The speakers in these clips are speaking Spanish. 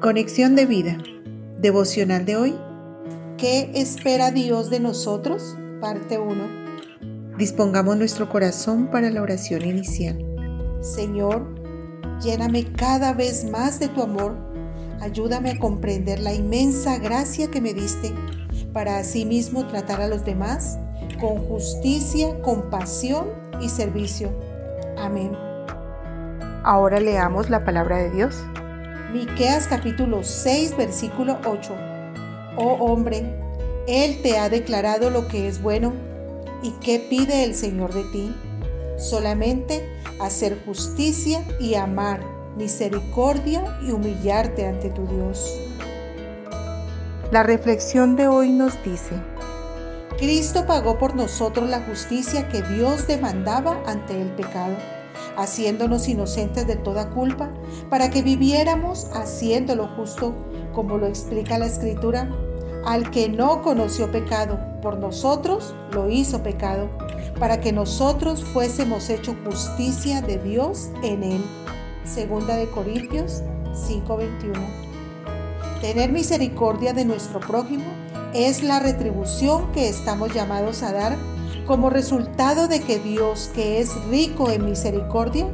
Conexión de vida. Devocional de hoy. ¿Qué espera Dios de nosotros? Parte 1. Dispongamos nuestro corazón para la oración inicial. Señor, lléname cada vez más de tu amor. Ayúdame a comprender la inmensa gracia que me diste para asimismo tratar a los demás con justicia, compasión y servicio. Amén. Ahora leamos la palabra de Dios. Miqueas capítulo 6 versículo 8. Oh hombre, Él te ha declarado lo que es bueno. ¿Y qué pide el Señor de ti? Solamente hacer justicia y amar, misericordia y humillarte ante tu Dios. La reflexión de hoy nos dice, Cristo pagó por nosotros la justicia que Dios demandaba ante el pecado haciéndonos inocentes de toda culpa, para que viviéramos haciendo lo justo, como lo explica la Escritura. Al que no conoció pecado, por nosotros lo hizo pecado, para que nosotros fuésemos hecho justicia de Dios en él. Segunda de Corintios 5:21. Tener misericordia de nuestro prójimo es la retribución que estamos llamados a dar como resultado de que Dios, que es rico en misericordia,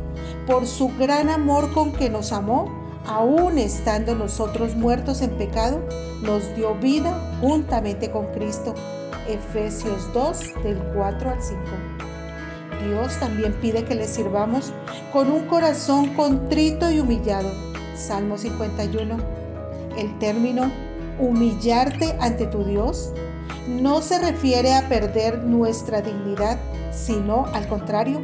por su gran amor con que nos amó, aún estando nosotros muertos en pecado, nos dio vida juntamente con Cristo. Efesios 2 del 4 al 5. Dios también pide que le sirvamos con un corazón contrito y humillado. Salmo 51. El término humillarte ante tu Dios no se refiere a perder nuestra dignidad, sino al contrario.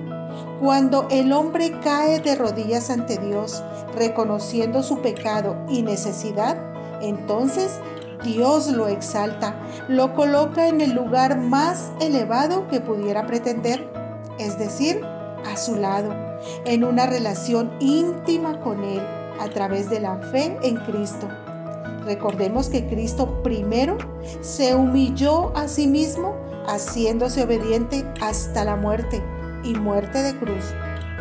Cuando el hombre cae de rodillas ante Dios, reconociendo su pecado y necesidad, entonces Dios lo exalta, lo coloca en el lugar más elevado que pudiera pretender, es decir, a su lado, en una relación íntima con Él a través de la fe en Cristo. Recordemos que Cristo primero se humilló a sí mismo haciéndose obediente hasta la muerte y muerte de cruz.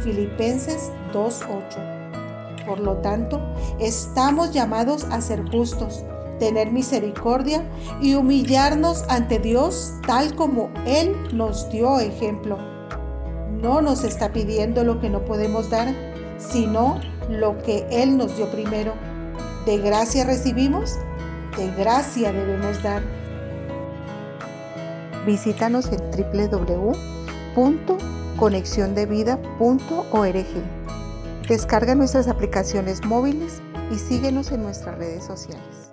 Filipenses 2.8. Por lo tanto, estamos llamados a ser justos, tener misericordia y humillarnos ante Dios tal como Él nos dio ejemplo. No nos está pidiendo lo que no podemos dar, sino lo que Él nos dio primero de gracia recibimos, de gracia debemos dar. Visítanos en www.conexiondevida.org. Descarga nuestras aplicaciones móviles y síguenos en nuestras redes sociales.